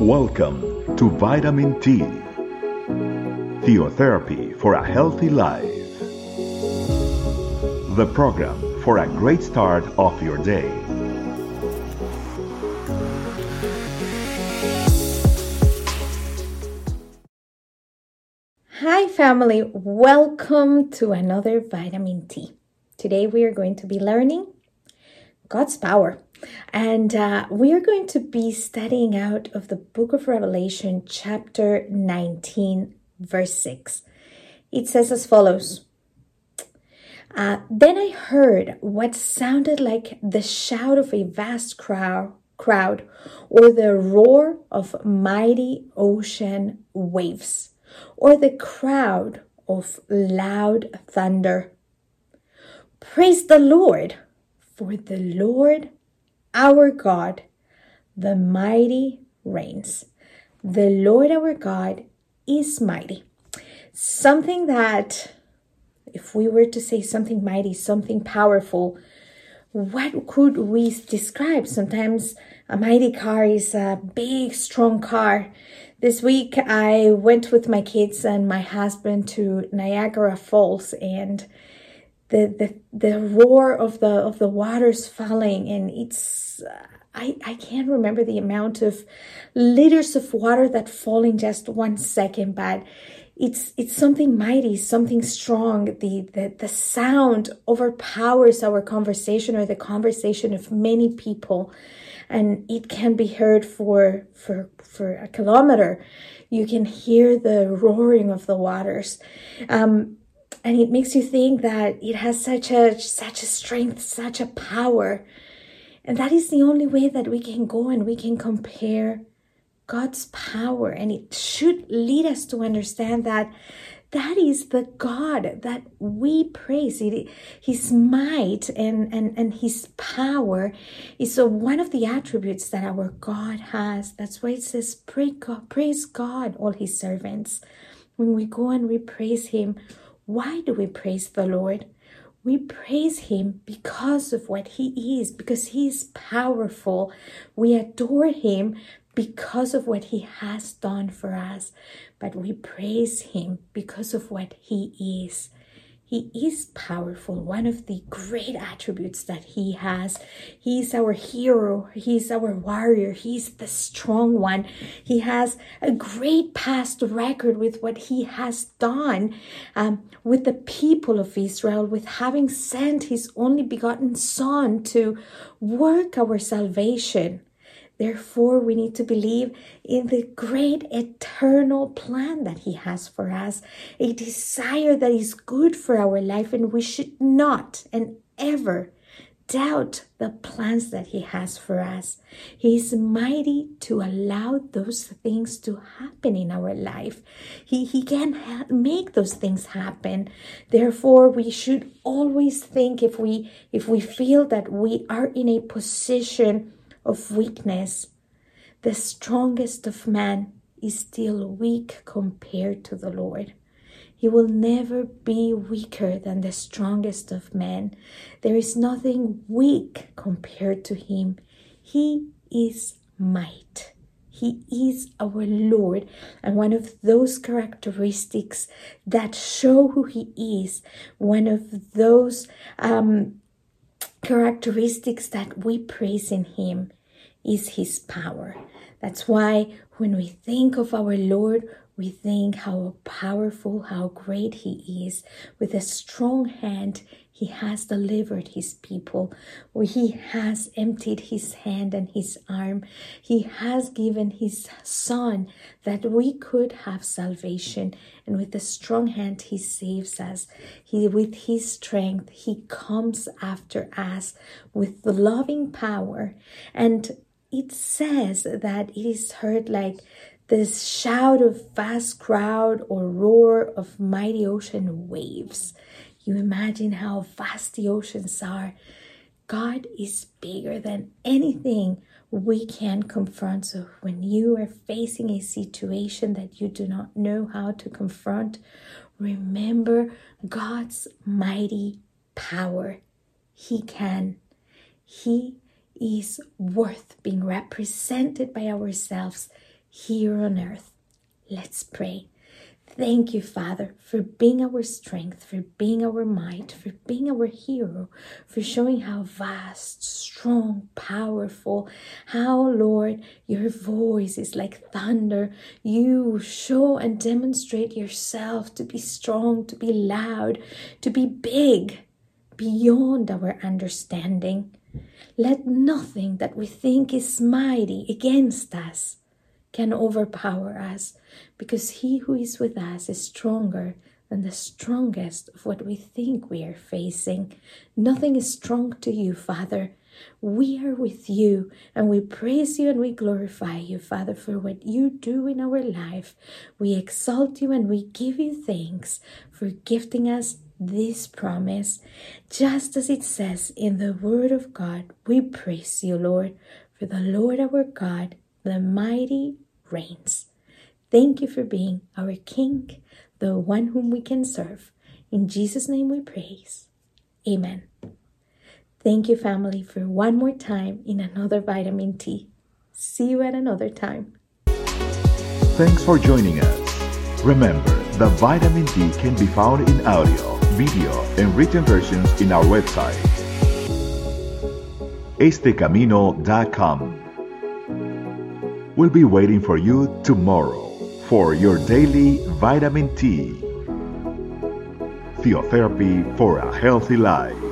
Welcome to Vitamin T, Theotherapy for a Healthy Life. The program for a great start of your day. Hi, family. Welcome to another Vitamin T. Today we are going to be learning God's power. And uh, we are going to be studying out of the book of Revelation, chapter 19, verse 6. It says as follows uh, Then I heard what sounded like the shout of a vast crowd, crowd or the roar of mighty ocean waves or the crowd of loud thunder. Praise the Lord, for the Lord our God, the mighty reigns. The Lord our God is mighty. Something that, if we were to say something mighty, something powerful, what could we describe? Sometimes a mighty car is a big, strong car this week, I went with my kids and my husband to Niagara Falls, and the the, the roar of the of the waters falling, and it's I I can't remember the amount of liters of water that fall in just one second, but it's it's something mighty, something strong. The, the the sound overpowers our conversation or the conversation of many people and it can be heard for for for a kilometer. You can hear the roaring of the waters. Um, and it makes you think that it has such a such a strength, such a power. And that is the only way that we can go and we can compare God's power. And it should lead us to understand that that is the God that we praise. It, his might and, and, and his power is one of the attributes that our God has. That's why it says, praise God, praise God, all his servants. When we go and we praise him, why do we praise the Lord? We praise him because of what he is, because he is powerful. We adore him because of what he has done for us, but we praise him because of what he is. He is powerful, one of the great attributes that he has. He is our hero, he is our warrior, he's the strong one. He has a great past record with what he has done um, with the people of Israel, with having sent his only begotten Son to work our salvation. Therefore, we need to believe in the great eternal plan that He has for us, a desire that is good for our life, and we should not and ever doubt the plans that He has for us. He is mighty to allow those things to happen in our life. He, he can make those things happen. Therefore, we should always think if we if we feel that we are in a position of weakness, the strongest of man is still weak compared to the Lord. He will never be weaker than the strongest of men. There is nothing weak compared to him. He is might. He is our Lord. And one of those characteristics that show who He is, one of those um, characteristics that we praise in Him, is his power. That's why when we think of our Lord, we think how powerful, how great he is. With a strong hand, he has delivered his people. He has emptied his hand and his arm. He has given his son that we could have salvation. And with a strong hand, he saves us. He, with his strength, he comes after us with the loving power. And it says that it is heard like the shout of vast crowd or roar of mighty ocean waves. You imagine how vast the oceans are. God is bigger than anything we can confront. So when you are facing a situation that you do not know how to confront, remember God's mighty power. He can. He is worth being represented by ourselves. Here on earth. Let's pray. Thank you, Father, for being our strength, for being our might, for being our hero, for showing how vast, strong, powerful, how, Lord, your voice is like thunder. You show and demonstrate yourself to be strong, to be loud, to be big, beyond our understanding. Let nothing that we think is mighty against us can overpower us because he who is with us is stronger than the strongest of what we think we are facing. Nothing is strong to you, Father. We are with you and we praise you and we glorify you, Father, for what you do in our life. We exalt you and we give you thanks for gifting us this promise. Just as it says in the Word of God, we praise you, Lord, for the Lord our God, the mighty reigns. Thank you for being our King, the one whom we can serve. In Jesus' name we praise. Amen. Thank you, family, for one more time in another vitamin T. See you at another time. Thanks for joining us. Remember, the vitamin T can be found in audio, video, and written versions in our website, estecamino.com. We'll be waiting for you tomorrow for your daily vitamin T. Theotherapy for a healthy life.